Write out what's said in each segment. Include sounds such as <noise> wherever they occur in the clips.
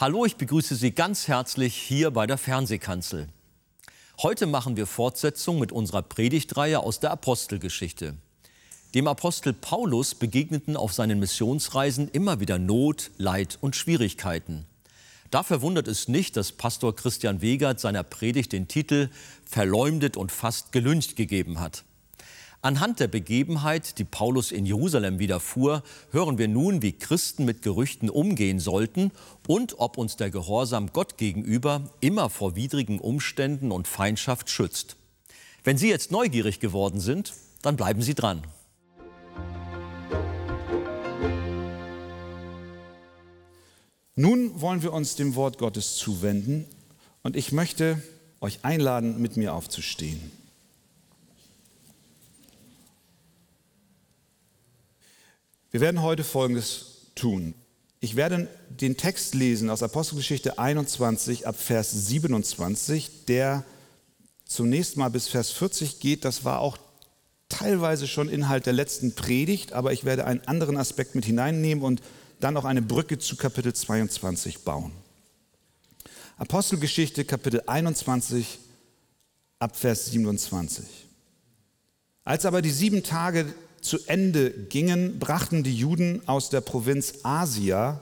Hallo, ich begrüße Sie ganz herzlich hier bei der Fernsehkanzel. Heute machen wir Fortsetzung mit unserer Predigtreihe aus der Apostelgeschichte. Dem Apostel Paulus begegneten auf seinen Missionsreisen immer wieder Not, Leid und Schwierigkeiten. Da verwundert es nicht, dass Pastor Christian Wegert seiner Predigt den Titel Verleumdet und fast gelüncht gegeben hat. Anhand der Begebenheit, die Paulus in Jerusalem widerfuhr, hören wir nun, wie Christen mit Gerüchten umgehen sollten und ob uns der Gehorsam Gott gegenüber immer vor widrigen Umständen und Feindschaft schützt. Wenn Sie jetzt neugierig geworden sind, dann bleiben Sie dran. Nun wollen wir uns dem Wort Gottes zuwenden und ich möchte euch einladen, mit mir aufzustehen. Wir werden heute Folgendes tun. Ich werde den Text lesen aus Apostelgeschichte 21 ab Vers 27, der zunächst mal bis Vers 40 geht. Das war auch teilweise schon Inhalt der letzten Predigt, aber ich werde einen anderen Aspekt mit hineinnehmen und dann noch eine Brücke zu Kapitel 22 bauen. Apostelgeschichte Kapitel 21 ab Vers 27. Als aber die sieben Tage zu Ende gingen, brachten die Juden aus der Provinz Asia,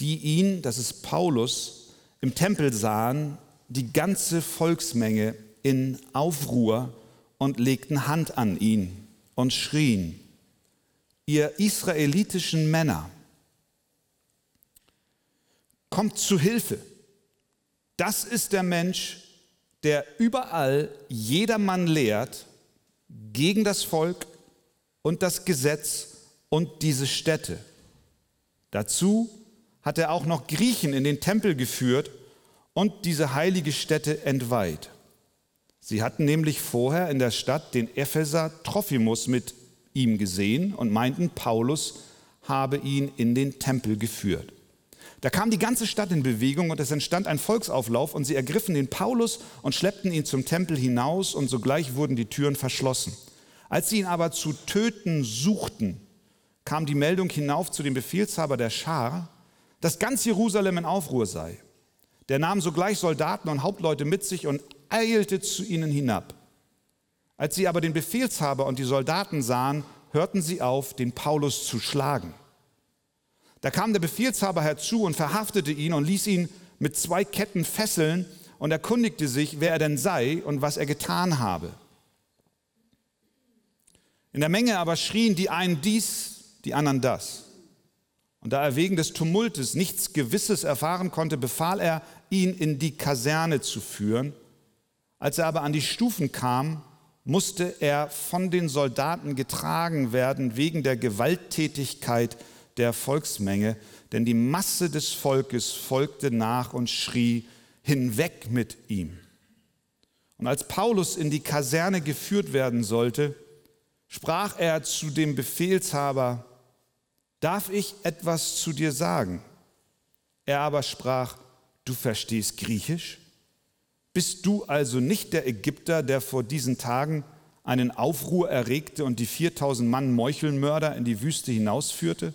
die ihn, das ist Paulus, im Tempel sahen, die ganze Volksmenge in Aufruhr und legten Hand an ihn und schrien, ihr israelitischen Männer, kommt zu Hilfe. Das ist der Mensch, der überall jedermann lehrt, gegen das Volk und das Gesetz und diese Städte. Dazu hat er auch noch Griechen in den Tempel geführt und diese heilige Stätte entweiht. Sie hatten nämlich vorher in der Stadt den Epheser Trophimus mit ihm gesehen und meinten, Paulus habe ihn in den Tempel geführt. Da kam die ganze Stadt in Bewegung und es entstand ein Volksauflauf und sie ergriffen den Paulus und schleppten ihn zum Tempel hinaus und sogleich wurden die Türen verschlossen. Als sie ihn aber zu töten suchten, kam die Meldung hinauf zu dem Befehlshaber der Schar, dass ganz Jerusalem in Aufruhr sei. Der nahm sogleich Soldaten und Hauptleute mit sich und eilte zu ihnen hinab. Als sie aber den Befehlshaber und die Soldaten sahen, hörten sie auf, den Paulus zu schlagen. Da kam der Befehlshaber herzu und verhaftete ihn und ließ ihn mit zwei Ketten fesseln und erkundigte sich, wer er denn sei und was er getan habe. In der Menge aber schrien die einen dies, die anderen das. Und da er wegen des Tumultes nichts Gewisses erfahren konnte, befahl er, ihn in die Kaserne zu führen. Als er aber an die Stufen kam, musste er von den Soldaten getragen werden wegen der Gewalttätigkeit der Volksmenge, denn die Masse des Volkes folgte nach und schrie, hinweg mit ihm. Und als Paulus in die Kaserne geführt werden sollte, sprach er zu dem Befehlshaber, darf ich etwas zu dir sagen? Er aber sprach, du verstehst Griechisch? Bist du also nicht der Ägypter, der vor diesen Tagen einen Aufruhr erregte und die 4000 Mann Meuchelmörder in die Wüste hinausführte?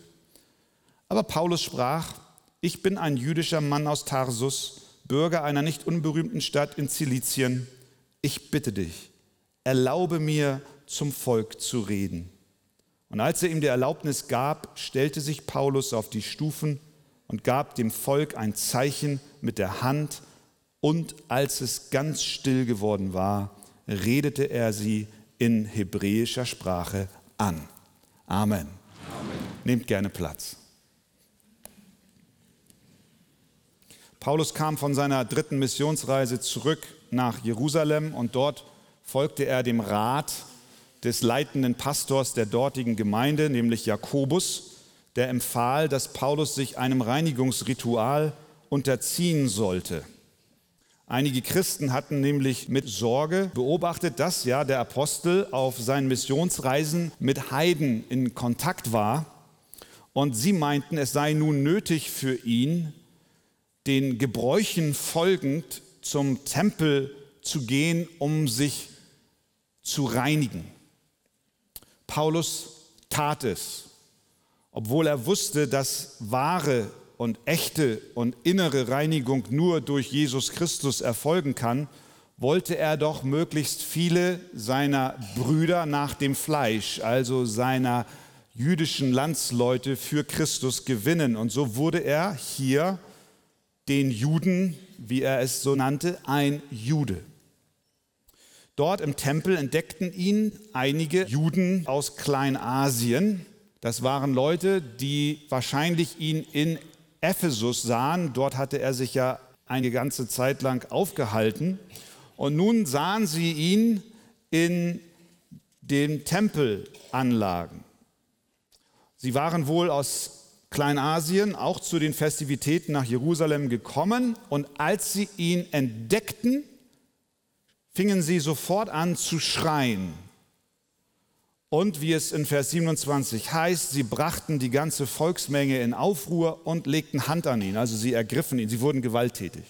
Aber Paulus sprach, ich bin ein jüdischer Mann aus Tarsus, Bürger einer nicht unberühmten Stadt in Zilizien. Ich bitte dich, erlaube mir zum Volk zu reden. Und als er ihm die Erlaubnis gab, stellte sich Paulus auf die Stufen und gab dem Volk ein Zeichen mit der Hand. Und als es ganz still geworden war, redete er sie in hebräischer Sprache an. Amen. Amen. Nehmt gerne Platz. Paulus kam von seiner dritten Missionsreise zurück nach Jerusalem und dort folgte er dem Rat des leitenden Pastors der dortigen Gemeinde, nämlich Jakobus, der empfahl, dass Paulus sich einem Reinigungsritual unterziehen sollte. Einige Christen hatten nämlich mit Sorge beobachtet, dass ja der Apostel auf seinen Missionsreisen mit Heiden in Kontakt war. Und sie meinten, es sei nun nötig für ihn, den Gebräuchen folgend zum Tempel zu gehen, um sich zu reinigen. Paulus tat es, obwohl er wusste, dass wahre und echte und innere Reinigung nur durch Jesus Christus erfolgen kann, wollte er doch möglichst viele seiner Brüder nach dem Fleisch, also seiner jüdischen Landsleute für Christus gewinnen. Und so wurde er hier den Juden, wie er es so nannte, ein Jude. Dort im Tempel entdeckten ihn einige Juden aus Kleinasien. Das waren Leute, die wahrscheinlich ihn in Ephesus sahen. Dort hatte er sich ja eine ganze Zeit lang aufgehalten. Und nun sahen sie ihn in den Tempelanlagen. Sie waren wohl aus Kleinasien auch zu den Festivitäten nach Jerusalem gekommen und als sie ihn entdeckten, fingen sie sofort an zu schreien. Und wie es in Vers 27 heißt, sie brachten die ganze Volksmenge in Aufruhr und legten Hand an ihn, also sie ergriffen ihn, sie wurden gewalttätig.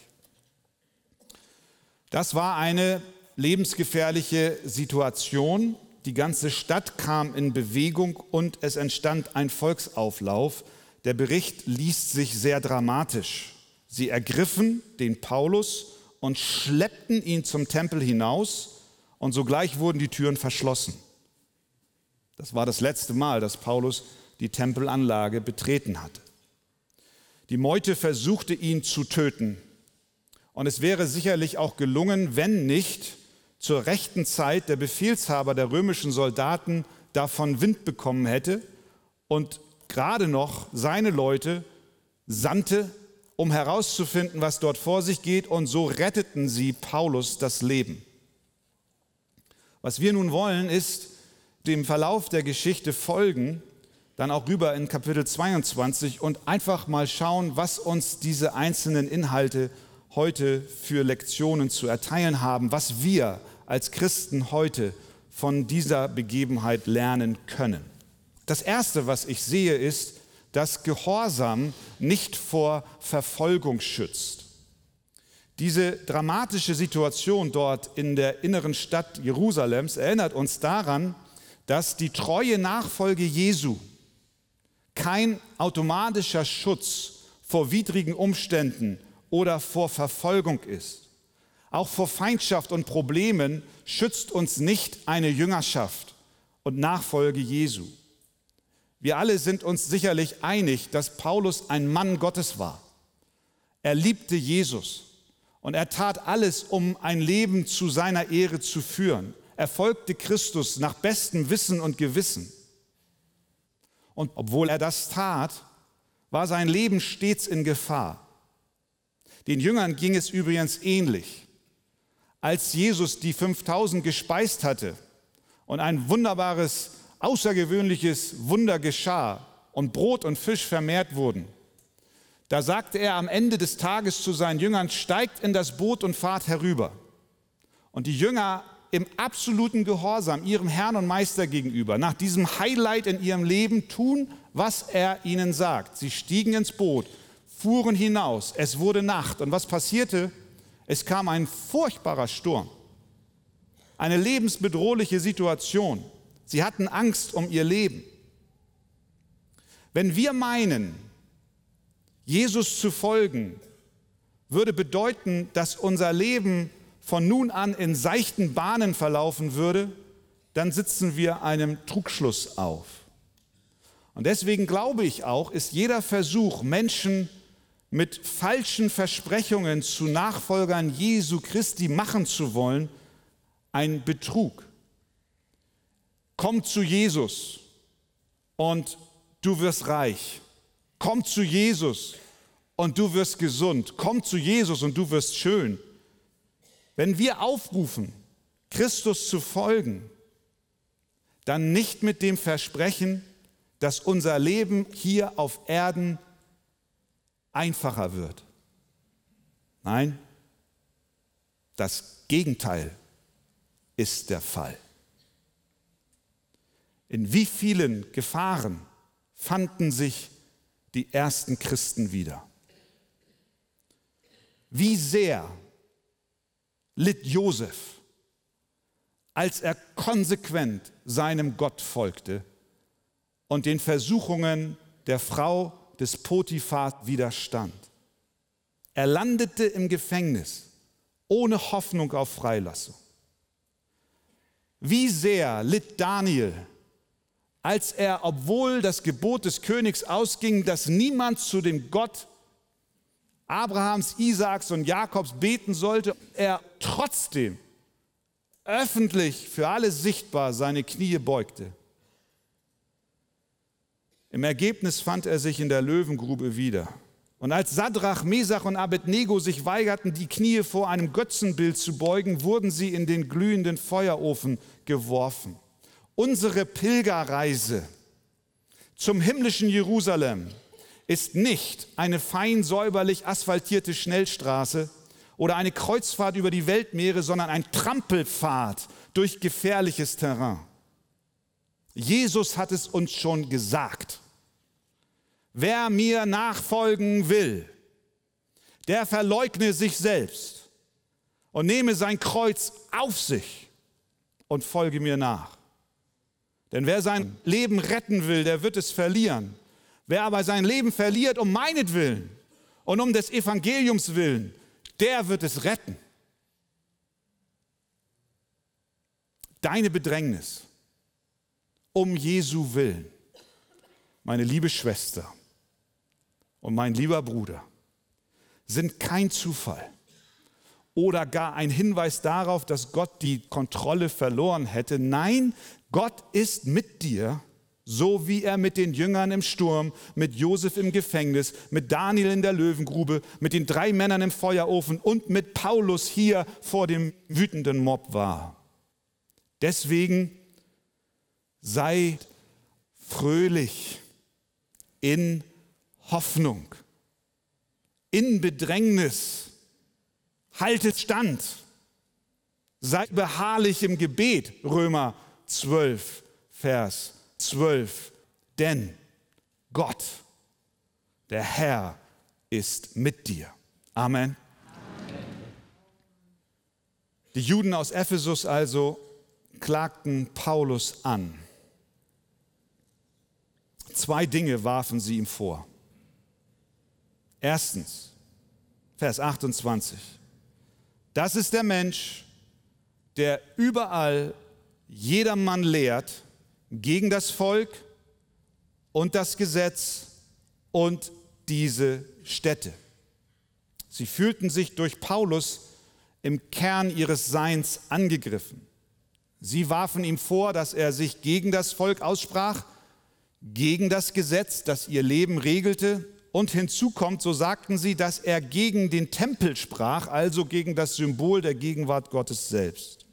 Das war eine lebensgefährliche Situation. Die ganze Stadt kam in Bewegung und es entstand ein Volksauflauf. Der Bericht liest sich sehr dramatisch. Sie ergriffen den Paulus und schleppten ihn zum Tempel hinaus und sogleich wurden die Türen verschlossen. Das war das letzte Mal, dass Paulus die Tempelanlage betreten hatte. Die Meute versuchte ihn zu töten, und es wäre sicherlich auch gelungen, wenn nicht zur rechten Zeit der Befehlshaber der römischen Soldaten davon Wind bekommen hätte und gerade noch seine Leute sandte, um herauszufinden, was dort vor sich geht, und so retteten sie Paulus das Leben. Was wir nun wollen, ist dem Verlauf der Geschichte folgen, dann auch rüber in Kapitel 22 und einfach mal schauen, was uns diese einzelnen Inhalte heute für Lektionen zu erteilen haben, was wir als Christen heute von dieser Begebenheit lernen können. Das Erste, was ich sehe, ist, dass Gehorsam nicht vor Verfolgung schützt. Diese dramatische Situation dort in der inneren Stadt Jerusalems erinnert uns daran, dass die treue Nachfolge Jesu kein automatischer Schutz vor widrigen Umständen oder vor Verfolgung ist. Auch vor Feindschaft und Problemen schützt uns nicht eine Jüngerschaft und Nachfolge Jesu. Wir alle sind uns sicherlich einig, dass Paulus ein Mann Gottes war. Er liebte Jesus und er tat alles, um ein Leben zu seiner Ehre zu führen. Er folgte Christus nach bestem Wissen und Gewissen. Und obwohl er das tat, war sein Leben stets in Gefahr. Den Jüngern ging es übrigens ähnlich. Als Jesus die 5000 gespeist hatte und ein wunderbares, außergewöhnliches Wunder geschah und Brot und Fisch vermehrt wurden, da sagte er am Ende des Tages zu seinen Jüngern, steigt in das Boot und fahrt herüber. Und die Jünger im absoluten Gehorsam ihrem Herrn und Meister gegenüber, nach diesem Highlight in ihrem Leben tun, was er ihnen sagt. Sie stiegen ins Boot fuhren hinaus. Es wurde Nacht. Und was passierte? Es kam ein furchtbarer Sturm. Eine lebensbedrohliche Situation. Sie hatten Angst um ihr Leben. Wenn wir meinen, Jesus zu folgen, würde bedeuten, dass unser Leben von nun an in seichten Bahnen verlaufen würde, dann sitzen wir einem Trugschluss auf. Und deswegen glaube ich auch, ist jeder Versuch, Menschen mit falschen Versprechungen zu Nachfolgern Jesu Christi machen zu wollen, ein Betrug. Komm zu Jesus und du wirst reich. Komm zu Jesus und du wirst gesund. Komm zu Jesus und du wirst schön. Wenn wir aufrufen, Christus zu folgen, dann nicht mit dem Versprechen, dass unser Leben hier auf Erden einfacher wird. Nein, das Gegenteil ist der Fall. In wie vielen Gefahren fanden sich die ersten Christen wieder? Wie sehr litt Josef, als er konsequent seinem Gott folgte und den Versuchungen der Frau des Potiphar widerstand. Er landete im Gefängnis ohne Hoffnung auf Freilassung. Wie sehr litt Daniel, als er, obwohl das Gebot des Königs ausging, dass niemand zu dem Gott Abrahams, Isaaks und Jakobs beten sollte, er trotzdem öffentlich für alle sichtbar seine Knie beugte. Im Ergebnis fand er sich in der Löwengrube wieder. Und als Sadrach, Mesach und Abednego sich weigerten, die Knie vor einem Götzenbild zu beugen, wurden sie in den glühenden Feuerofen geworfen. Unsere Pilgerreise zum himmlischen Jerusalem ist nicht eine fein säuberlich asphaltierte Schnellstraße oder eine Kreuzfahrt über die Weltmeere, sondern ein Trampelpfad durch gefährliches Terrain. Jesus hat es uns schon gesagt. Wer mir nachfolgen will, der verleugne sich selbst und nehme sein Kreuz auf sich und folge mir nach. Denn wer sein Leben retten will, der wird es verlieren. Wer aber sein Leben verliert um meinetwillen und um des Evangeliums willen, der wird es retten. Deine Bedrängnis um Jesu willen, meine liebe Schwester und mein lieber Bruder, sind kein Zufall oder gar ein Hinweis darauf, dass Gott die Kontrolle verloren hätte. Nein, Gott ist mit dir, so wie er mit den Jüngern im Sturm, mit Josef im Gefängnis, mit Daniel in der Löwengrube, mit den drei Männern im Feuerofen und mit Paulus hier vor dem wütenden Mob war. Deswegen sei fröhlich in Hoffnung, in Bedrängnis, haltet stand, seid beharrlich im Gebet, Römer 12, Vers 12. Denn Gott, der Herr, ist mit dir. Amen. Amen. Die Juden aus Ephesus also klagten Paulus an. Zwei Dinge warfen sie ihm vor. Erstens, Vers 28. Das ist der Mensch, der überall jedermann lehrt gegen das Volk und das Gesetz und diese Städte. Sie fühlten sich durch Paulus im Kern ihres Seins angegriffen. Sie warfen ihm vor, dass er sich gegen das Volk aussprach, gegen das Gesetz, das ihr Leben regelte. Und hinzu kommt, so sagten sie, dass er gegen den Tempel sprach, also gegen das Symbol der Gegenwart Gottes selbst.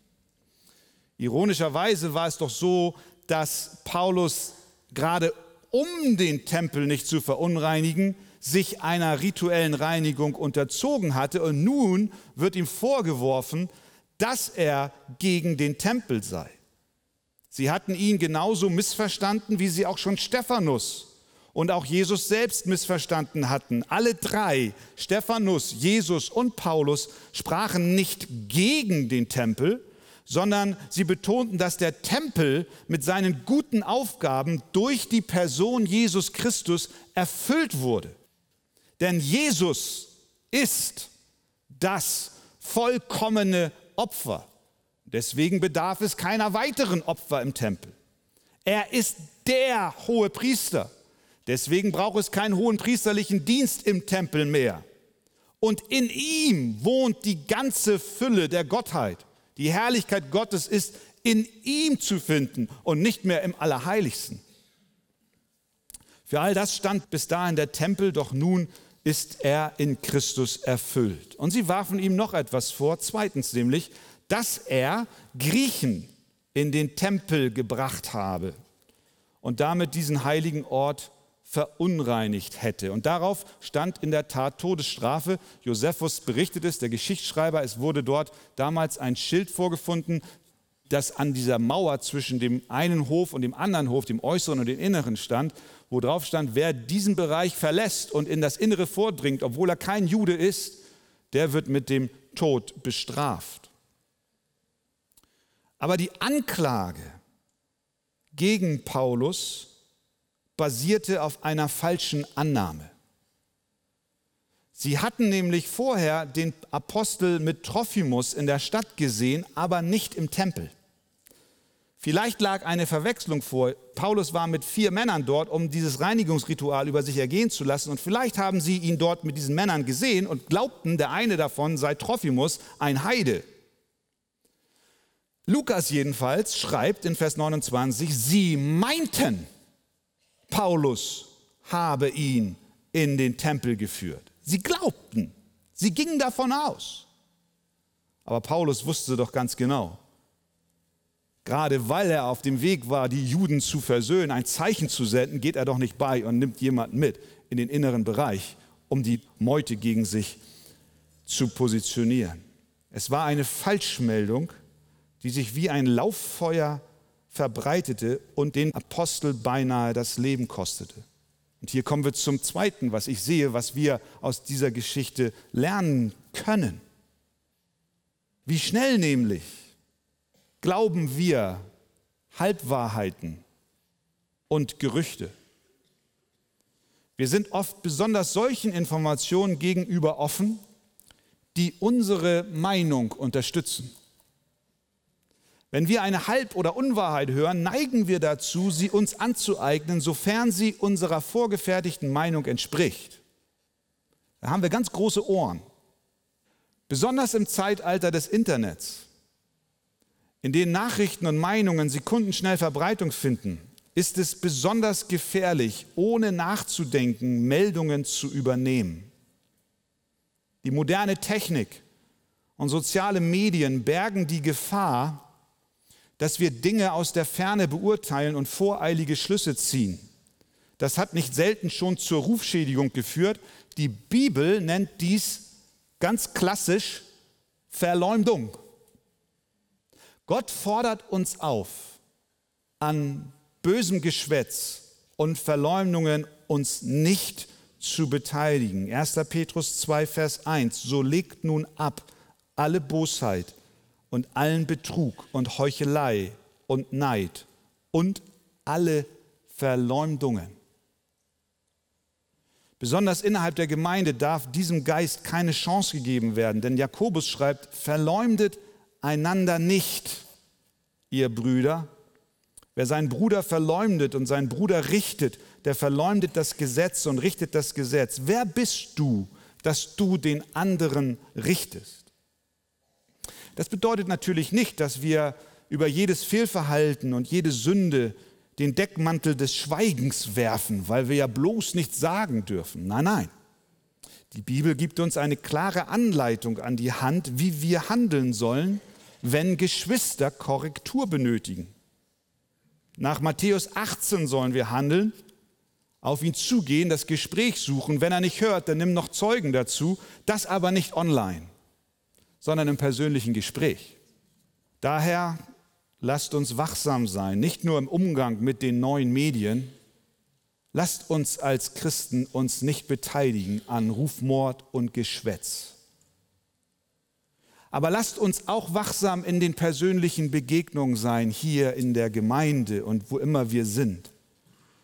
Ironischerweise war es doch so, dass Paulus gerade um den Tempel nicht zu verunreinigen, sich einer rituellen Reinigung unterzogen hatte und nun wird ihm vorgeworfen, dass er gegen den Tempel sei. Sie hatten ihn genauso missverstanden, wie sie auch schon Stephanus und auch Jesus selbst missverstanden hatten. Alle drei, Stephanus, Jesus und Paulus, sprachen nicht gegen den Tempel, sondern sie betonten, dass der Tempel mit seinen guten Aufgaben durch die Person Jesus Christus erfüllt wurde. Denn Jesus ist das vollkommene Opfer. Deswegen bedarf es keiner weiteren Opfer im Tempel. Er ist der hohe Priester. Deswegen braucht es keinen hohen priesterlichen Dienst im Tempel mehr. Und in ihm wohnt die ganze Fülle der Gottheit. Die Herrlichkeit Gottes ist in ihm zu finden und nicht mehr im Allerheiligsten. Für all das stand bis dahin der Tempel, doch nun ist er in Christus erfüllt. Und sie warfen ihm noch etwas vor, zweitens nämlich, dass er Griechen in den Tempel gebracht habe und damit diesen heiligen Ort verunreinigt hätte. Und darauf stand in der Tat Todesstrafe. Josephus berichtet es, der Geschichtsschreiber, es wurde dort damals ein Schild vorgefunden, das an dieser Mauer zwischen dem einen Hof und dem anderen Hof, dem äußeren und dem inneren stand, wo drauf stand, wer diesen Bereich verlässt und in das Innere vordringt, obwohl er kein Jude ist, der wird mit dem Tod bestraft. Aber die Anklage gegen Paulus basierte auf einer falschen Annahme. Sie hatten nämlich vorher den Apostel mit Trophimus in der Stadt gesehen, aber nicht im Tempel. Vielleicht lag eine Verwechslung vor. Paulus war mit vier Männern dort, um dieses Reinigungsritual über sich ergehen zu lassen. Und vielleicht haben sie ihn dort mit diesen Männern gesehen und glaubten, der eine davon sei Trophimus, ein Heide. Lukas jedenfalls schreibt in Vers 29, sie meinten, Paulus habe ihn in den Tempel geführt. Sie glaubten, sie gingen davon aus. Aber Paulus wusste doch ganz genau, gerade weil er auf dem Weg war, die Juden zu versöhnen, ein Zeichen zu senden, geht er doch nicht bei und nimmt jemanden mit in den inneren Bereich, um die Meute gegen sich zu positionieren. Es war eine Falschmeldung, die sich wie ein Lauffeuer verbreitete und den Apostel beinahe das Leben kostete. Und hier kommen wir zum Zweiten, was ich sehe, was wir aus dieser Geschichte lernen können. Wie schnell nämlich glauben wir Halbwahrheiten und Gerüchte. Wir sind oft besonders solchen Informationen gegenüber offen, die unsere Meinung unterstützen. Wenn wir eine Halb- oder Unwahrheit hören, neigen wir dazu, sie uns anzueignen, sofern sie unserer vorgefertigten Meinung entspricht. Da haben wir ganz große Ohren. Besonders im Zeitalter des Internets, in denen Nachrichten und Meinungen sekundenschnell Verbreitung finden, ist es besonders gefährlich, ohne nachzudenken, Meldungen zu übernehmen. Die moderne Technik und soziale Medien bergen die Gefahr, dass wir Dinge aus der Ferne beurteilen und voreilige Schlüsse ziehen. Das hat nicht selten schon zur Rufschädigung geführt. Die Bibel nennt dies ganz klassisch Verleumdung. Gott fordert uns auf, an bösem Geschwätz und Verleumdungen uns nicht zu beteiligen. 1. Petrus 2, Vers 1. So legt nun ab alle Bosheit und allen Betrug und Heuchelei und Neid und alle Verleumdungen. Besonders innerhalb der Gemeinde darf diesem Geist keine Chance gegeben werden, denn Jakobus schreibt, verleumdet einander nicht, ihr Brüder. Wer seinen Bruder verleumdet und seinen Bruder richtet, der verleumdet das Gesetz und richtet das Gesetz. Wer bist du, dass du den anderen richtest? Das bedeutet natürlich nicht, dass wir über jedes Fehlverhalten und jede Sünde den Deckmantel des Schweigens werfen, weil wir ja bloß nichts sagen dürfen. Nein, nein. Die Bibel gibt uns eine klare Anleitung an die Hand, wie wir handeln sollen, wenn Geschwister Korrektur benötigen. Nach Matthäus 18 sollen wir handeln, auf ihn zugehen, das Gespräch suchen. Wenn er nicht hört, dann nimm noch Zeugen dazu, das aber nicht online sondern im persönlichen Gespräch. Daher lasst uns wachsam sein, nicht nur im Umgang mit den neuen Medien. Lasst uns als Christen uns nicht beteiligen an Rufmord und Geschwätz. Aber lasst uns auch wachsam in den persönlichen Begegnungen sein, hier in der Gemeinde und wo immer wir sind,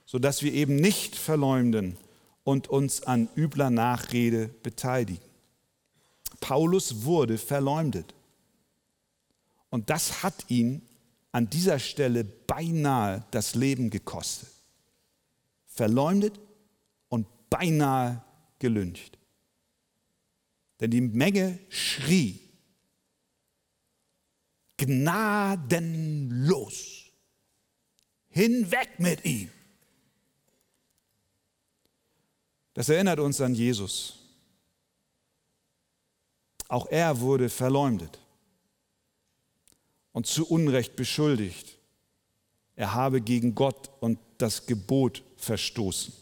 sodass wir eben nicht verleumden und uns an übler Nachrede beteiligen. Paulus wurde verleumdet. Und das hat ihn an dieser Stelle beinahe das Leben gekostet. Verleumdet und beinahe gelüncht. Denn die Menge schrie gnadenlos. Hinweg mit ihm. Das erinnert uns an Jesus. Auch er wurde verleumdet und zu Unrecht beschuldigt. Er habe gegen Gott und das Gebot verstoßen.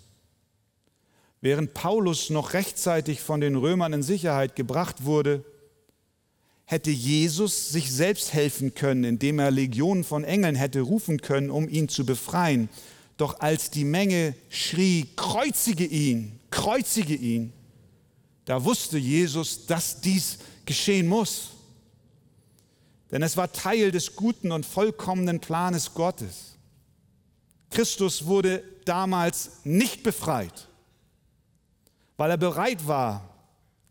Während Paulus noch rechtzeitig von den Römern in Sicherheit gebracht wurde, hätte Jesus sich selbst helfen können, indem er Legionen von Engeln hätte rufen können, um ihn zu befreien. Doch als die Menge schrie, kreuzige ihn, kreuzige ihn, da wusste Jesus, dass dies geschehen muss. Denn es war Teil des guten und vollkommenen Planes Gottes. Christus wurde damals nicht befreit, weil er bereit war,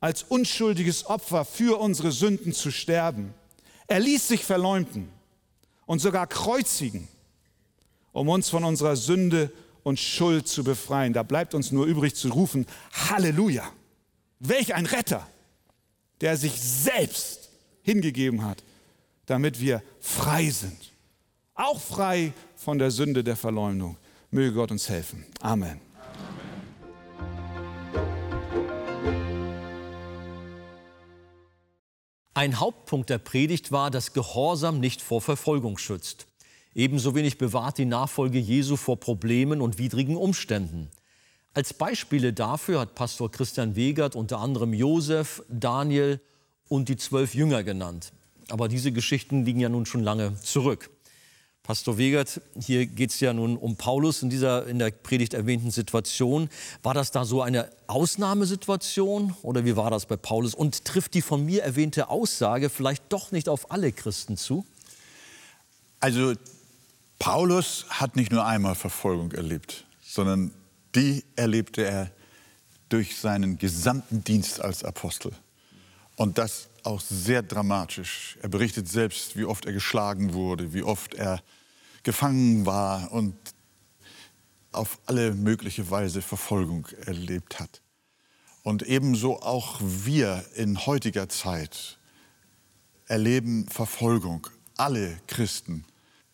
als unschuldiges Opfer für unsere Sünden zu sterben. Er ließ sich verleumden und sogar kreuzigen, um uns von unserer Sünde und Schuld zu befreien. Da bleibt uns nur übrig zu rufen, Halleluja! Welch ein Retter, der sich selbst hingegeben hat, damit wir frei sind. Auch frei von der Sünde der Verleumdung. Möge Gott uns helfen. Amen. Ein Hauptpunkt der Predigt war, dass Gehorsam nicht vor Verfolgung schützt. Ebenso wenig bewahrt die Nachfolge Jesu vor Problemen und widrigen Umständen. Als Beispiele dafür hat Pastor Christian Wegert unter anderem Josef, Daniel und die zwölf Jünger genannt. Aber diese Geschichten liegen ja nun schon lange zurück. Pastor Wegert, hier geht es ja nun um Paulus in dieser in der Predigt erwähnten Situation. War das da so eine Ausnahmesituation oder wie war das bei Paulus? Und trifft die von mir erwähnte Aussage vielleicht doch nicht auf alle Christen zu? Also Paulus hat nicht nur einmal Verfolgung erlebt, sondern die erlebte er durch seinen gesamten Dienst als Apostel. Und das auch sehr dramatisch. Er berichtet selbst, wie oft er geschlagen wurde, wie oft er gefangen war und auf alle mögliche Weise Verfolgung erlebt hat. Und ebenso auch wir in heutiger Zeit erleben Verfolgung. Alle Christen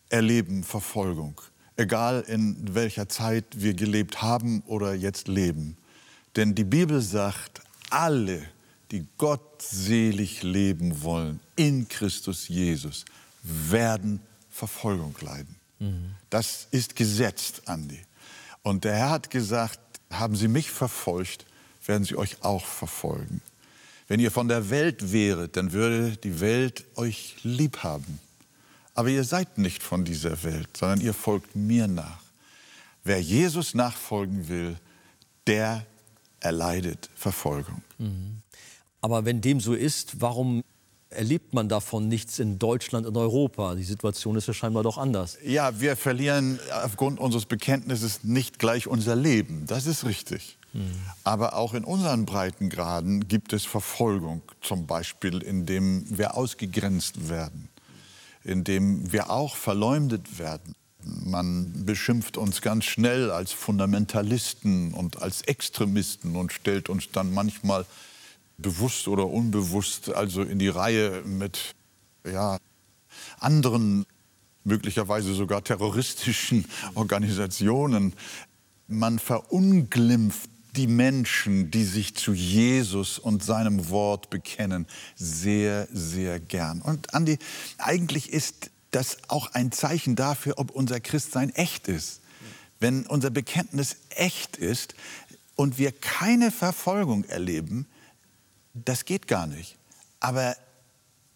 erleben Verfolgung, egal in welcher Zeit wir gelebt haben oder jetzt leben. Denn die Bibel sagt, alle, die gottselig leben wollen in Christus Jesus, werden Verfolgung leiden. Mhm. Das ist gesetzt, Andi. Und der Herr hat gesagt, haben Sie mich verfolgt, werden Sie euch auch verfolgen. Wenn ihr von der Welt wäret, dann würde die Welt euch lieb haben. Aber ihr seid nicht von dieser Welt, sondern ihr folgt mir nach. Wer Jesus nachfolgen will, der erleidet Verfolgung. Mhm. Aber wenn dem so ist, warum erlebt man davon nichts in Deutschland und Europa. Die Situation ist ja scheinbar doch anders. Ja, wir verlieren aufgrund unseres Bekenntnisses nicht gleich unser Leben. Das ist richtig. Mhm. Aber auch in unseren Breitengraden gibt es Verfolgung, zum Beispiel indem wir ausgegrenzt werden, indem wir auch verleumdet werden. Man beschimpft uns ganz schnell als Fundamentalisten und als Extremisten und stellt uns dann manchmal bewusst oder unbewusst also in die Reihe mit ja, anderen, möglicherweise sogar terroristischen <laughs> Organisationen. Man verunglimpft die Menschen, die sich zu Jesus und seinem Wort bekennen, sehr, sehr gern. Und Andi, eigentlich ist das auch ein Zeichen dafür, ob unser Christsein echt ist. Wenn unser Bekenntnis echt ist und wir keine Verfolgung erleben, das geht gar nicht. Aber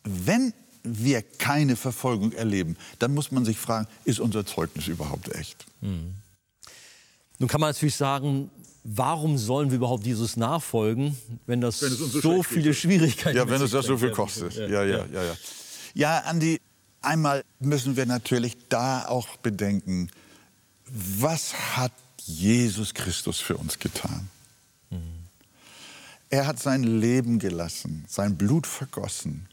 wenn wir keine Verfolgung erleben, dann muss man sich fragen, ist unser Zeugnis überhaupt echt? Hm. Nun kann man natürlich sagen, warum sollen wir überhaupt Jesus nachfolgen, wenn das wenn so, so viele Schwierigkeiten Ja, wenn es das so viel kostet. Ja, ja, ja, ja. Ja, ja Andi, einmal müssen wir natürlich da auch bedenken, was hat Jesus Christus für uns getan? Mhm. Er hat sein Leben gelassen, sein Blut vergossen.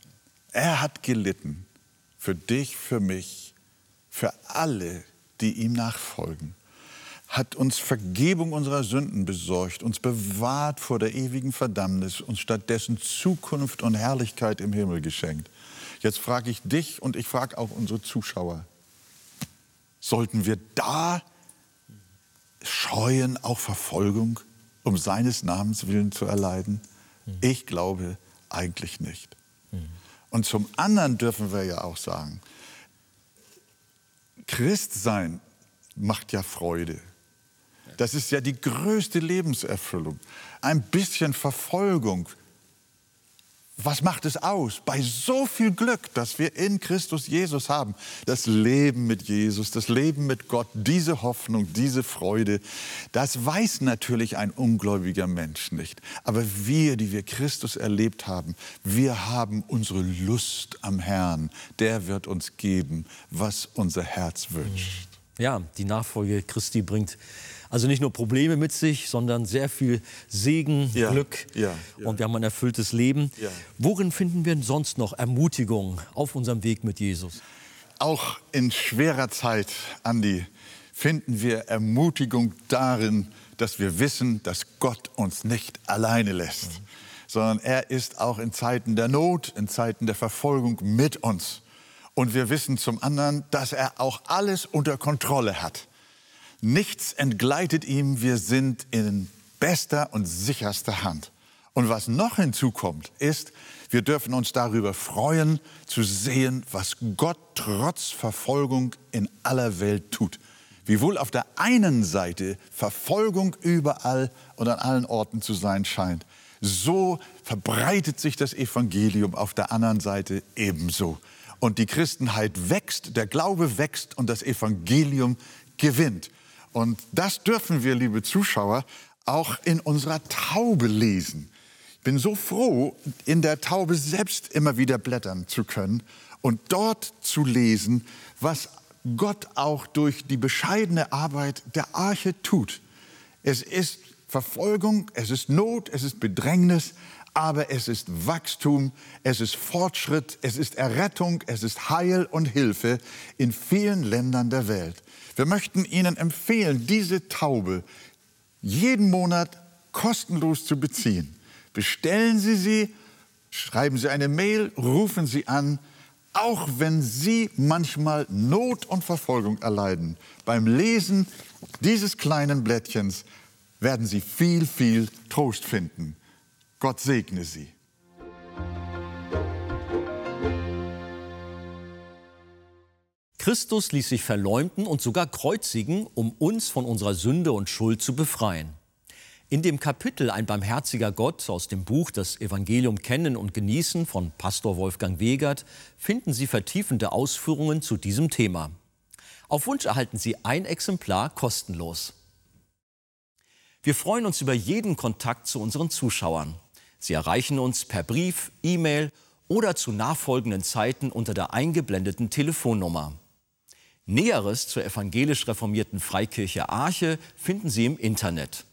Er hat gelitten für dich, für mich, für alle, die ihm nachfolgen. Hat uns Vergebung unserer Sünden besorgt, uns bewahrt vor der ewigen Verdammnis, uns stattdessen Zukunft und Herrlichkeit im Himmel geschenkt. Jetzt frage ich dich und ich frage auch unsere Zuschauer, sollten wir da scheuen, auch Verfolgung? um seines Namens willen zu erleiden? Mhm. Ich glaube eigentlich nicht. Und zum anderen dürfen wir ja auch sagen, Christsein macht ja Freude. Das ist ja die größte Lebenserfüllung. Ein bisschen Verfolgung was macht es aus? Bei so viel Glück, das wir in Christus Jesus haben, das Leben mit Jesus, das Leben mit Gott, diese Hoffnung, diese Freude, das weiß natürlich ein ungläubiger Mensch nicht. Aber wir, die wir Christus erlebt haben, wir haben unsere Lust am Herrn. Der wird uns geben, was unser Herz wünscht. Ja, die Nachfolge Christi bringt also nicht nur Probleme mit sich, sondern sehr viel Segen, Ja, Glück ja, ja. und wir haben ein erfülltes Leben. Worin finden wir sonst noch Ermutigung auf unserem Weg mit Jesus? Auch in schwerer Zeit, Andi, finden wir Ermutigung darin, dass wir wissen, dass Gott uns nicht alleine lässt, sondern er ist auch in Zeiten der Not, in Zeiten der Verfolgung mit uns. Und wir wissen zum anderen, dass er auch alles unter Kontrolle hat. Nichts entgleitet ihm, wir sind in bester und sicherster Hand. Und was noch hinzukommt, ist, wir dürfen uns darüber freuen, zu sehen, was Gott trotz Verfolgung in aller Welt tut. Wiewohl auf der einen Seite Verfolgung überall und an allen Orten zu sein scheint, so verbreitet sich das Evangelium auf der anderen Seite ebenso. Und die Christenheit wächst, der Glaube wächst und das Evangelium gewinnt. Und das dürfen wir, liebe Zuschauer, auch in unserer Taube lesen. Ich bin so froh, in der Taube selbst immer wieder blättern zu können und dort zu lesen, was Gott auch durch die bescheidene Arbeit der Arche tut. Es ist Verfolgung, es ist Not, es ist Bedrängnis, aber es ist Wachstum, es ist Fortschritt, es ist Errettung, es ist Heil und Hilfe in vielen Ländern der Welt. Wir möchten Ihnen empfehlen, diese Taube jeden Monat kostenlos zu beziehen. Bestellen Sie sie, schreiben Sie eine Mail, rufen Sie an, auch wenn Sie manchmal Not und Verfolgung erleiden. Beim Lesen dieses kleinen Blättchens werden Sie viel, viel Trost finden. Gott segne Sie. Christus ließ sich verleumden und sogar kreuzigen, um uns von unserer Sünde und Schuld zu befreien. In dem Kapitel Ein barmherziger Gott aus dem Buch Das Evangelium kennen und genießen von Pastor Wolfgang Wegert finden Sie vertiefende Ausführungen zu diesem Thema. Auf Wunsch erhalten Sie ein Exemplar kostenlos. Wir freuen uns über jeden Kontakt zu unseren Zuschauern. Sie erreichen uns per Brief, E-Mail oder zu nachfolgenden Zeiten unter der eingeblendeten Telefonnummer. Näheres zur evangelisch reformierten Freikirche Arche finden Sie im Internet.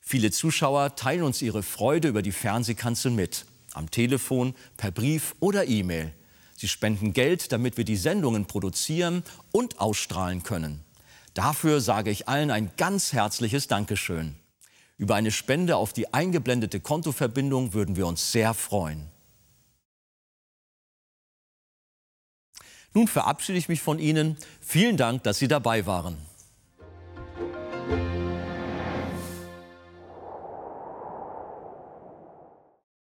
Viele Zuschauer teilen uns ihre Freude über die Fernsehkanzel mit, am Telefon, per Brief oder E-Mail. Sie spenden Geld, damit wir die Sendungen produzieren und ausstrahlen können. Dafür sage ich allen ein ganz herzliches Dankeschön. Über eine Spende auf die eingeblendete Kontoverbindung würden wir uns sehr freuen. Nun verabschiede ich mich von Ihnen. Vielen Dank, dass Sie dabei waren.